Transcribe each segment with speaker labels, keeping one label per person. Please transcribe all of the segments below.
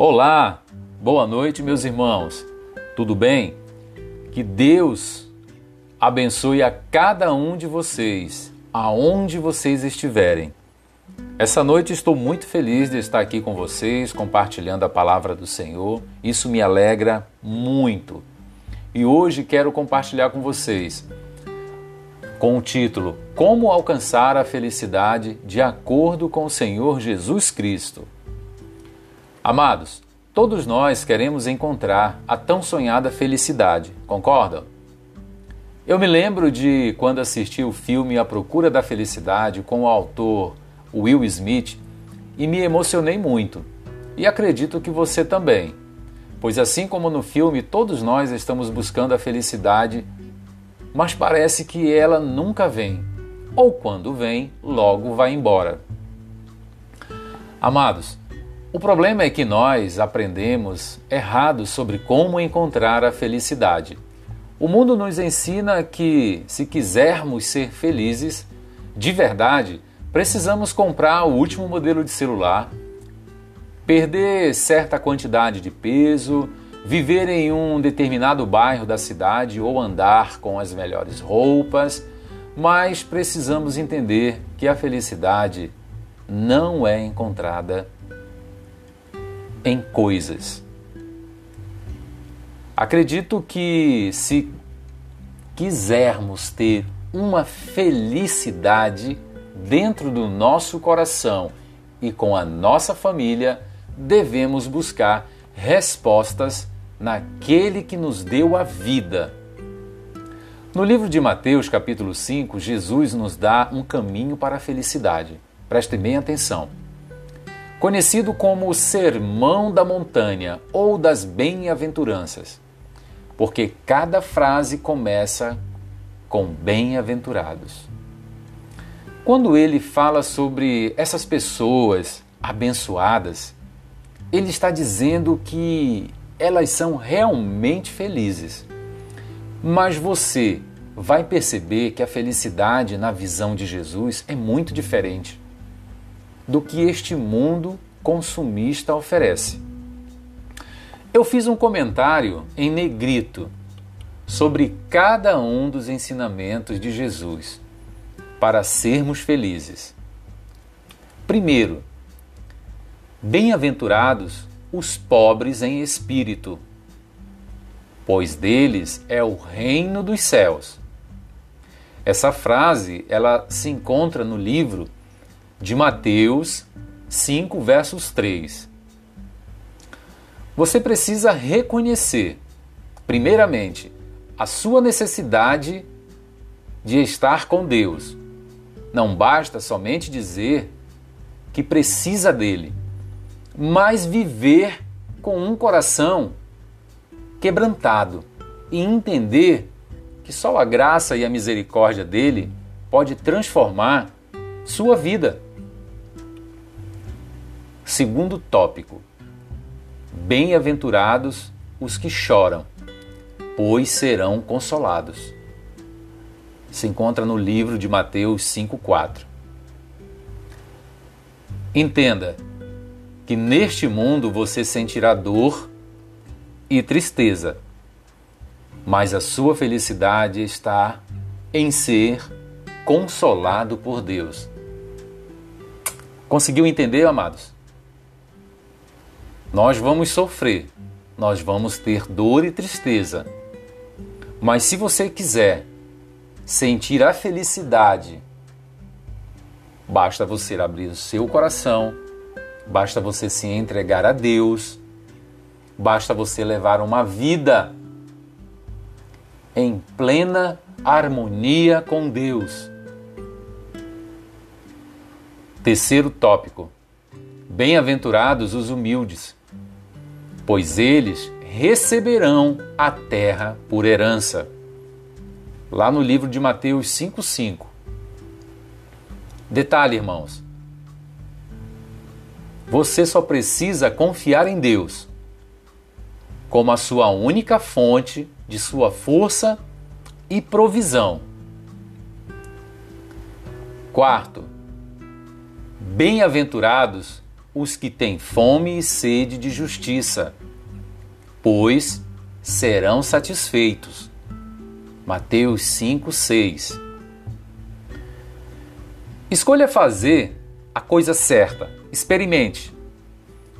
Speaker 1: Olá, boa noite, meus irmãos. Tudo bem? Que Deus abençoe a cada um de vocês, aonde vocês estiverem. Essa noite estou muito feliz de estar aqui com vocês, compartilhando a palavra do Senhor. Isso me alegra muito. E hoje quero compartilhar com vocês com o título Como alcançar a felicidade de acordo com o Senhor Jesus Cristo. Amados, todos nós queremos encontrar a tão sonhada felicidade, concordam? Eu me lembro de quando assisti o filme A Procura da Felicidade com o autor Will Smith e me emocionei muito. E acredito que você também, pois assim como no filme, todos nós estamos buscando a felicidade, mas parece que ela nunca vem, ou quando vem, logo vai embora. Amados, o problema é que nós aprendemos errado sobre como encontrar a felicidade. O mundo nos ensina que, se quisermos ser felizes, de verdade, precisamos comprar o último modelo de celular, perder certa quantidade de peso, viver em um determinado bairro da cidade ou andar com as melhores roupas, mas precisamos entender que a felicidade não é encontrada em coisas. Acredito que se quisermos ter uma felicidade dentro do nosso coração e com a nossa família, devemos buscar respostas naquele que nos deu a vida. No livro de Mateus, capítulo 5, Jesus nos dá um caminho para a felicidade. Prestem bem atenção conhecido como o Sermão da Montanha ou das Bem-aventuranças, porque cada frase começa com bem-aventurados. Quando ele fala sobre essas pessoas abençoadas, ele está dizendo que elas são realmente felizes. Mas você vai perceber que a felicidade na visão de Jesus é muito diferente do que este mundo consumista oferece. Eu fiz um comentário em negrito sobre cada um dos ensinamentos de Jesus para sermos felizes. Primeiro, bem-aventurados os pobres em espírito, pois deles é o reino dos céus. Essa frase, ela se encontra no livro de Mateus 5, versos 3. Você precisa reconhecer, primeiramente, a sua necessidade de estar com Deus. Não basta somente dizer que precisa dele, mas viver com um coração quebrantado e entender que só a graça e a misericórdia dele pode transformar sua vida. Segundo tópico: Bem-aventurados os que choram, pois serão consolados. Se encontra no livro de Mateus 5:4. Entenda que neste mundo você sentirá dor e tristeza, mas a sua felicidade está em ser consolado por Deus. Conseguiu entender, amados? Nós vamos sofrer, nós vamos ter dor e tristeza. Mas se você quiser sentir a felicidade, basta você abrir o seu coração, basta você se entregar a Deus, basta você levar uma vida em plena harmonia com Deus. Terceiro tópico: Bem-aventurados os humildes, pois eles receberão a terra por herança. Lá no livro de Mateus 5,5. Detalhe, irmãos. Você só precisa confiar em Deus como a sua única fonte de sua força e provisão. Quarto, bem-aventurados os que têm fome e sede de justiça, pois serão satisfeitos. Mateus 5, 6. Escolha fazer a coisa certa. Experimente.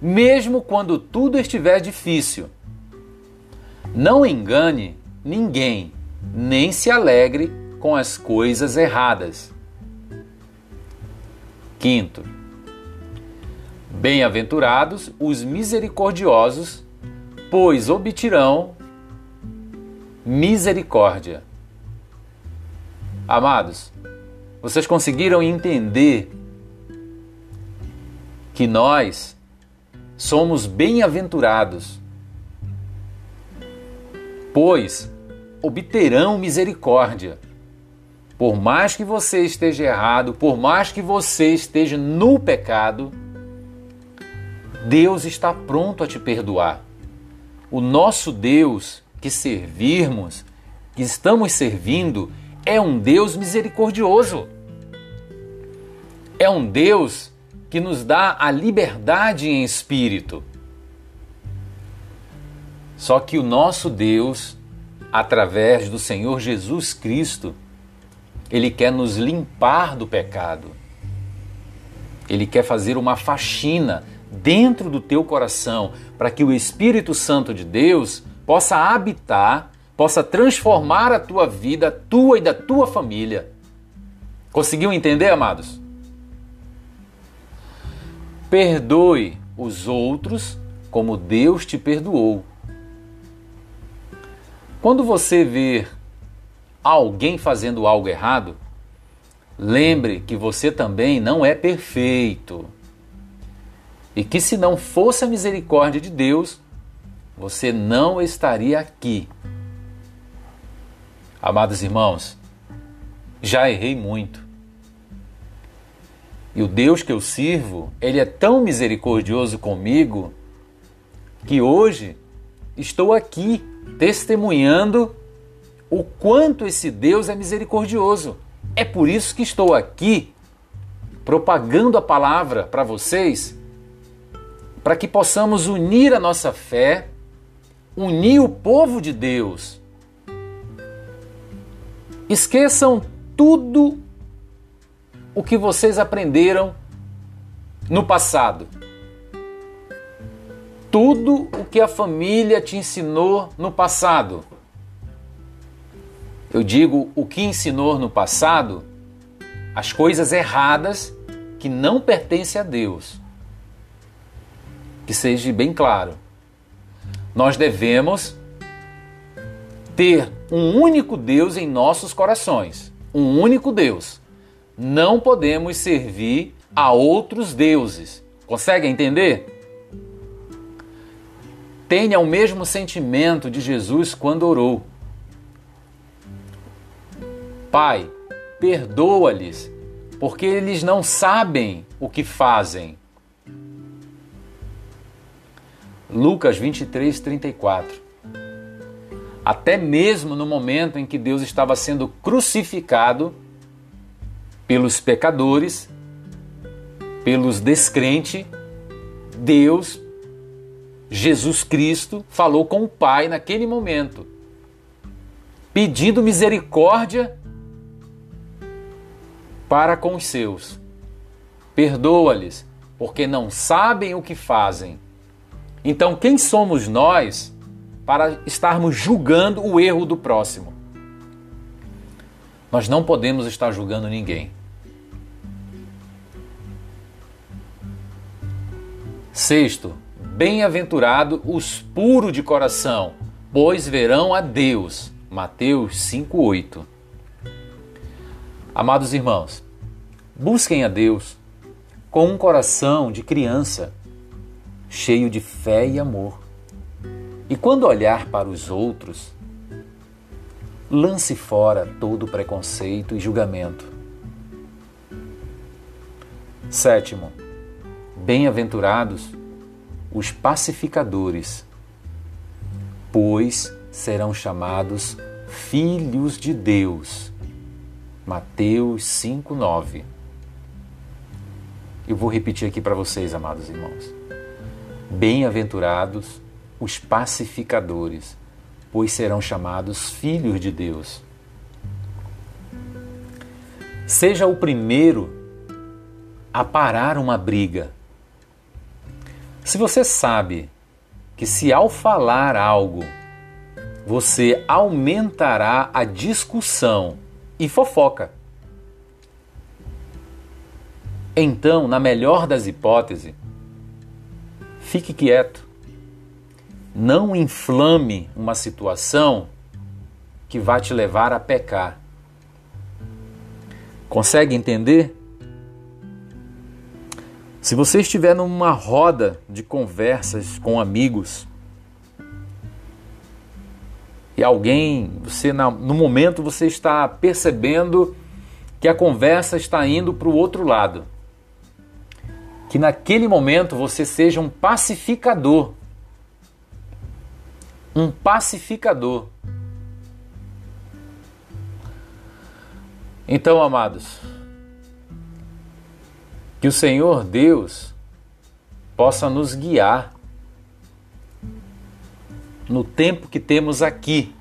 Speaker 1: Mesmo quando tudo estiver difícil. Não engane ninguém, nem se alegre com as coisas erradas. Quinto, bem-aventurados os misericordiosos, pois obterão misericórdia. Amados, vocês conseguiram entender que nós somos bem-aventurados, pois obterão misericórdia. Por mais que você esteja errado, por mais que você esteja no pecado, Deus está pronto a te perdoar. O nosso Deus que servirmos, que estamos servindo, é um Deus misericordioso. É um Deus que nos dá a liberdade em espírito. Só que o nosso Deus, através do Senhor Jesus Cristo, ele quer nos limpar do pecado. Ele quer fazer uma faxina dentro do teu coração para que o Espírito Santo de Deus possa habitar, possa transformar a tua vida, tua e da tua família. Conseguiu entender, amados? Perdoe os outros como Deus te perdoou. Quando você ver alguém fazendo algo errado, lembre que você também não é perfeito. E que se não fosse a misericórdia de Deus, você não estaria aqui. Amados irmãos, já errei muito. E o Deus que eu sirvo, ele é tão misericordioso comigo que hoje estou aqui testemunhando o quanto esse Deus é misericordioso. É por isso que estou aqui propagando a palavra para vocês, para que possamos unir a nossa fé, unir o povo de Deus. Esqueçam tudo o que vocês aprenderam no passado. Tudo o que a família te ensinou no passado. Eu digo o que ensinou no passado, as coisas erradas que não pertencem a Deus. Que seja bem claro. Nós devemos ter um único Deus em nossos corações. Um único Deus. Não podemos servir a outros deuses. Consegue entender? Tenha o mesmo sentimento de Jesus quando orou. Pai, perdoa-lhes, porque eles não sabem o que fazem. Lucas 23, 34. Até mesmo no momento em que Deus estava sendo crucificado pelos pecadores, pelos descrentes, Deus, Jesus Cristo, falou com o Pai naquele momento, pedindo misericórdia para com os seus. Perdoa-lhes, porque não sabem o que fazem. Então, quem somos nós para estarmos julgando o erro do próximo? Nós não podemos estar julgando ninguém. Sexto, bem-aventurado os puros de coração, pois verão a Deus. Mateus 5:8. Amados irmãos, busquem a Deus com um coração de criança, cheio de fé e amor. E quando olhar para os outros, lance fora todo preconceito e julgamento. Sétimo, bem-aventurados os pacificadores, pois serão chamados filhos de Deus. Mateus 5:9. Eu vou repetir aqui para vocês, amados irmãos. Bem-aventurados os pacificadores, pois serão chamados filhos de Deus. Seja o primeiro a parar uma briga. Se você sabe que se ao falar algo você aumentará a discussão e fofoca, então, na melhor das hipóteses, fique quieto. Não inflame uma situação que vai te levar a pecar. Consegue entender? Se você estiver numa roda de conversas com amigos e alguém, você no momento você está percebendo que a conversa está indo para o outro lado, que naquele momento você seja um pacificador, um pacificador. Então, amados, que o Senhor Deus possa nos guiar no tempo que temos aqui,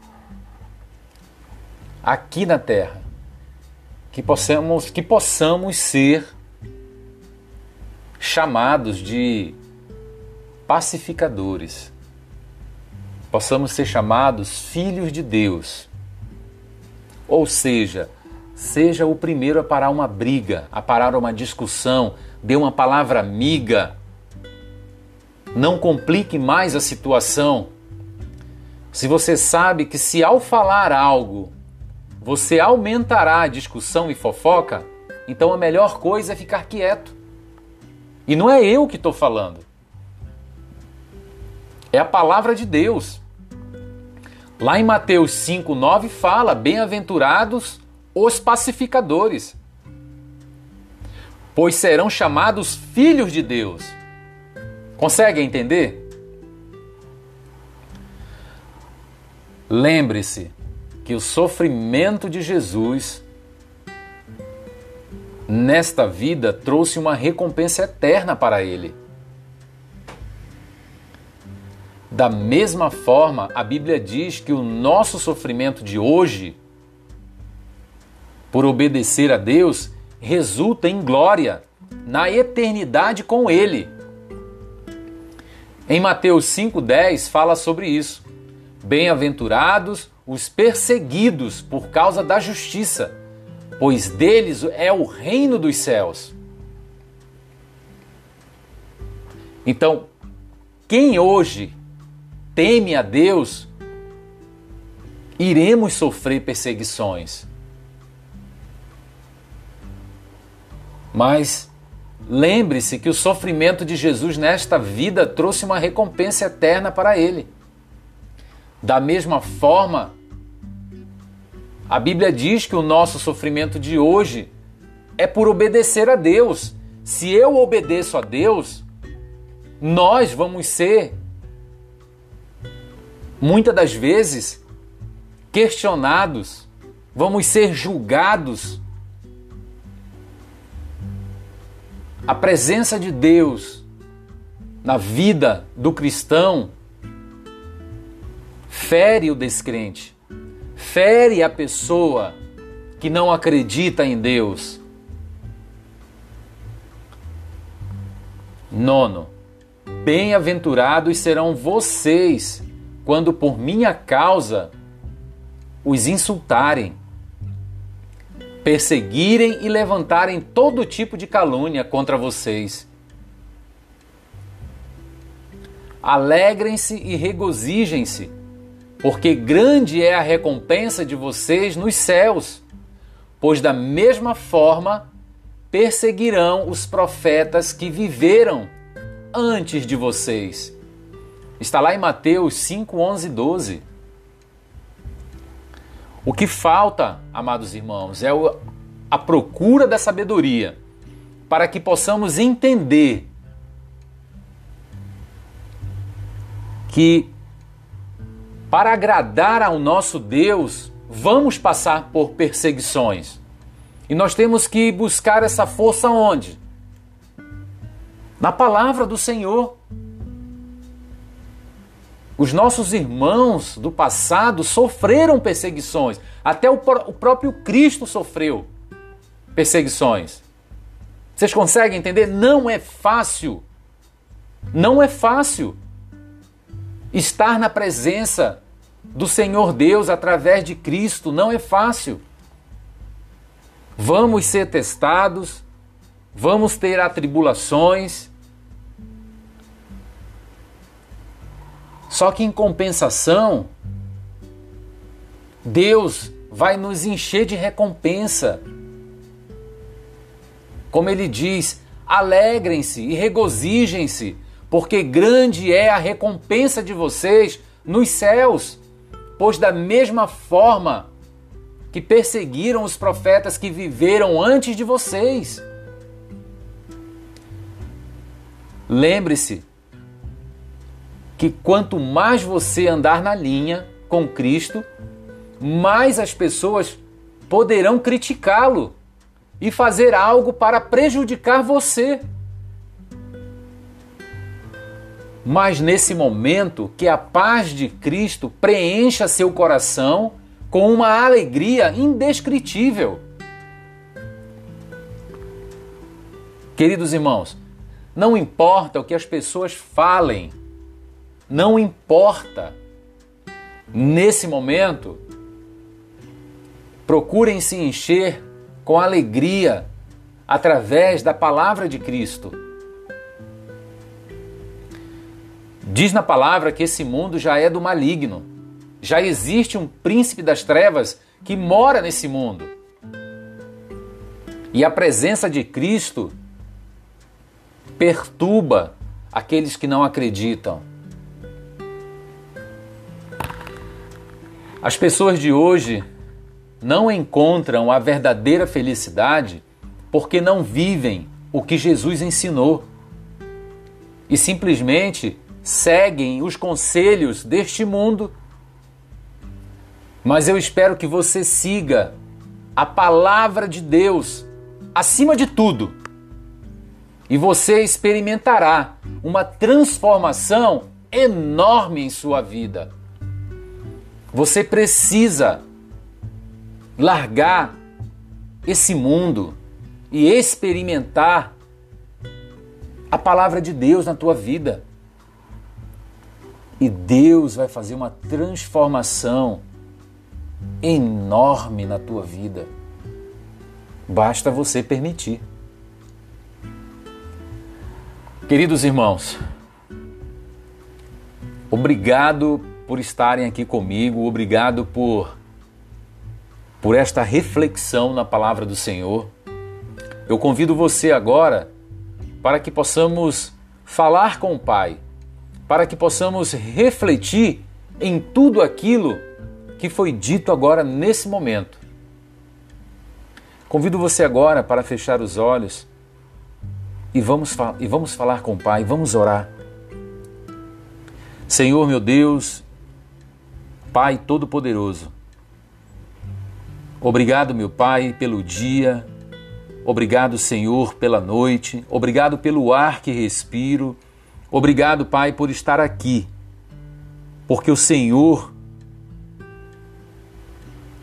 Speaker 1: aqui na terra, que possamos, que possamos ser chamados de pacificadores, possamos ser chamados filhos de Deus, ou seja, Seja o primeiro a parar uma briga, a parar uma discussão, dê uma palavra amiga. Não complique mais a situação. Se você sabe que se ao falar algo você aumentará a discussão e fofoca, então a melhor coisa é ficar quieto. E não é eu que estou falando. É a palavra de Deus. Lá em Mateus 5,9 fala: Bem-aventurados os pacificadores, pois serão chamados filhos de Deus. Consegue entender? Lembre-se que o sofrimento de Jesus nesta vida trouxe uma recompensa eterna para ele. Da mesma forma, a Bíblia diz que o nosso sofrimento de hoje por obedecer a Deus resulta em glória na eternidade com Ele. Em Mateus 5,10 fala sobre isso. Bem-aventurados os perseguidos por causa da justiça, pois deles é o reino dos céus. Então, quem hoje teme a Deus, iremos sofrer perseguições. Mas lembre-se que o sofrimento de Jesus nesta vida trouxe uma recompensa eterna para ele. Da mesma forma, a Bíblia diz que o nosso sofrimento de hoje é por obedecer a Deus. Se eu obedeço a Deus, nós vamos ser, muitas das vezes, questionados, vamos ser julgados a presença de Deus na vida do cristão fere o descrente, fere a pessoa que não acredita em Deus. Nono, bem-aventurados serão vocês quando por minha causa os insultarem perseguirem e levantarem todo tipo de calúnia contra vocês. Alegrem-se e regozijem-se, porque grande é a recompensa de vocês nos céus, pois da mesma forma perseguirão os profetas que viveram antes de vocês. Está lá em Mateus 5, 11 e 12. O que falta, amados irmãos, é a procura da sabedoria para que possamos entender que para agradar ao nosso Deus, vamos passar por perseguições. E nós temos que buscar essa força onde? na palavra do Senhor. Os nossos irmãos do passado sofreram perseguições, até o, o próprio Cristo sofreu perseguições. Vocês conseguem entender? Não é fácil. Não é fácil estar na presença do Senhor Deus através de Cristo. Não é fácil. Vamos ser testados, vamos ter atribulações. Só que em compensação, Deus vai nos encher de recompensa. Como ele diz, alegrem-se e regozijem-se, porque grande é a recompensa de vocês nos céus. Pois, da mesma forma que perseguiram os profetas que viveram antes de vocês, lembre-se que quanto mais você andar na linha com Cristo, mais as pessoas poderão criticá-lo e fazer algo para prejudicar você. Mas nesse momento, que a paz de Cristo preencha seu coração com uma alegria indescritível. Queridos irmãos, não importa o que as pessoas falem, não importa. Nesse momento, procurem se encher com alegria através da palavra de Cristo. Diz na palavra que esse mundo já é do maligno. Já existe um príncipe das trevas que mora nesse mundo. E a presença de Cristo perturba aqueles que não acreditam. As pessoas de hoje não encontram a verdadeira felicidade porque não vivem o que Jesus ensinou e simplesmente seguem os conselhos deste mundo. Mas eu espero que você siga a palavra de Deus acima de tudo. E você experimentará uma transformação enorme em sua vida. Você precisa largar esse mundo e experimentar a palavra de Deus na tua vida. E Deus vai fazer uma transformação enorme na tua vida. Basta você permitir. Queridos irmãos, obrigado por estarem aqui comigo, obrigado por por esta reflexão na palavra do Senhor. Eu convido você agora para que possamos falar com o Pai, para que possamos refletir em tudo aquilo que foi dito agora nesse momento. Convido você agora para fechar os olhos e vamos, e vamos falar com o Pai, vamos orar. Senhor meu Deus, Pai Todo-Poderoso, Obrigado, meu Pai, pelo dia. Obrigado, Senhor, pela noite. Obrigado pelo ar que respiro. Obrigado, Pai, por estar aqui. Porque o Senhor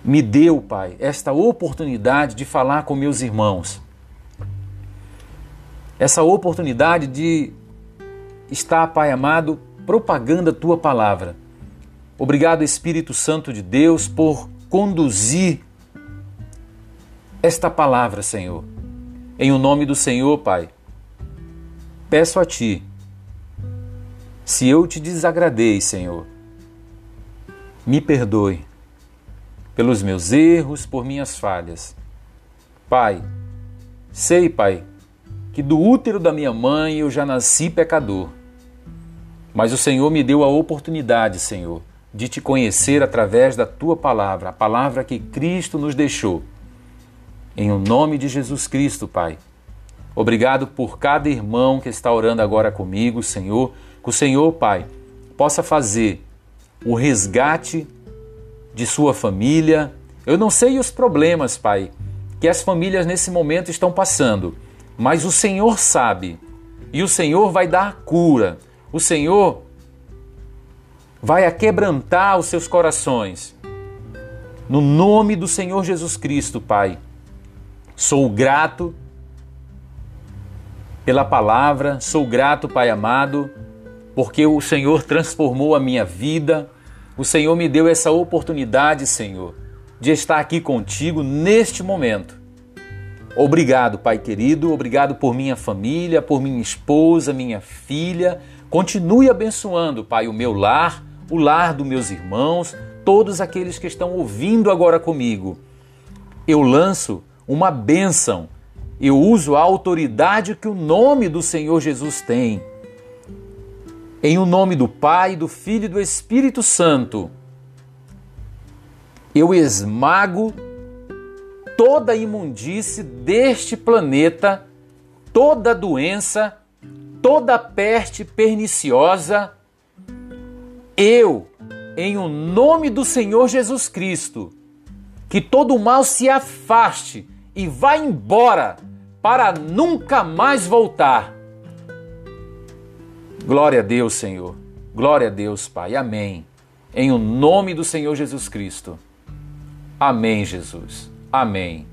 Speaker 1: me deu, Pai, esta oportunidade de falar com meus irmãos. Essa oportunidade de estar, Pai amado, propagando a tua palavra. Obrigado, Espírito Santo de Deus, por conduzir esta palavra, Senhor. Em o nome do Senhor, Pai, peço a Ti, se eu te desagradei, Senhor, me perdoe pelos meus erros, por minhas falhas. Pai, sei, Pai, que do útero da minha mãe eu já nasci pecador. Mas o Senhor me deu a oportunidade, Senhor, de te conhecer através da tua palavra, a palavra que Cristo nos deixou. Em o nome de Jesus Cristo, Pai. Obrigado por cada irmão que está orando agora comigo, Senhor. Que o Senhor, Pai, possa fazer o resgate de sua família. Eu não sei os problemas, Pai, que as famílias nesse momento estão passando, mas o Senhor sabe. e o Senhor vai dar cura. O Senhor vai aquebrantar os seus corações. No nome do Senhor Jesus Cristo, Pai, sou grato pela palavra, sou grato, Pai amado, porque o Senhor transformou a minha vida, o Senhor me deu essa oportunidade, Senhor, de estar aqui contigo neste momento. Obrigado, Pai querido, obrigado por minha família, por minha esposa, minha filha. Continue abençoando, Pai, o meu lar, o lar dos meus irmãos, todos aqueles que estão ouvindo agora comigo. Eu lanço uma bênção, eu uso a autoridade que o nome do Senhor Jesus tem. Em o nome do Pai, do Filho e do Espírito Santo, eu esmago toda a imundície deste planeta, toda doença, toda peste perniciosa. Eu, em o nome do Senhor Jesus Cristo, que todo mal se afaste e vá embora para nunca mais voltar. Glória a Deus, Senhor. Glória a Deus, Pai. Amém. Em o nome do Senhor Jesus Cristo. Amém, Jesus. Amém.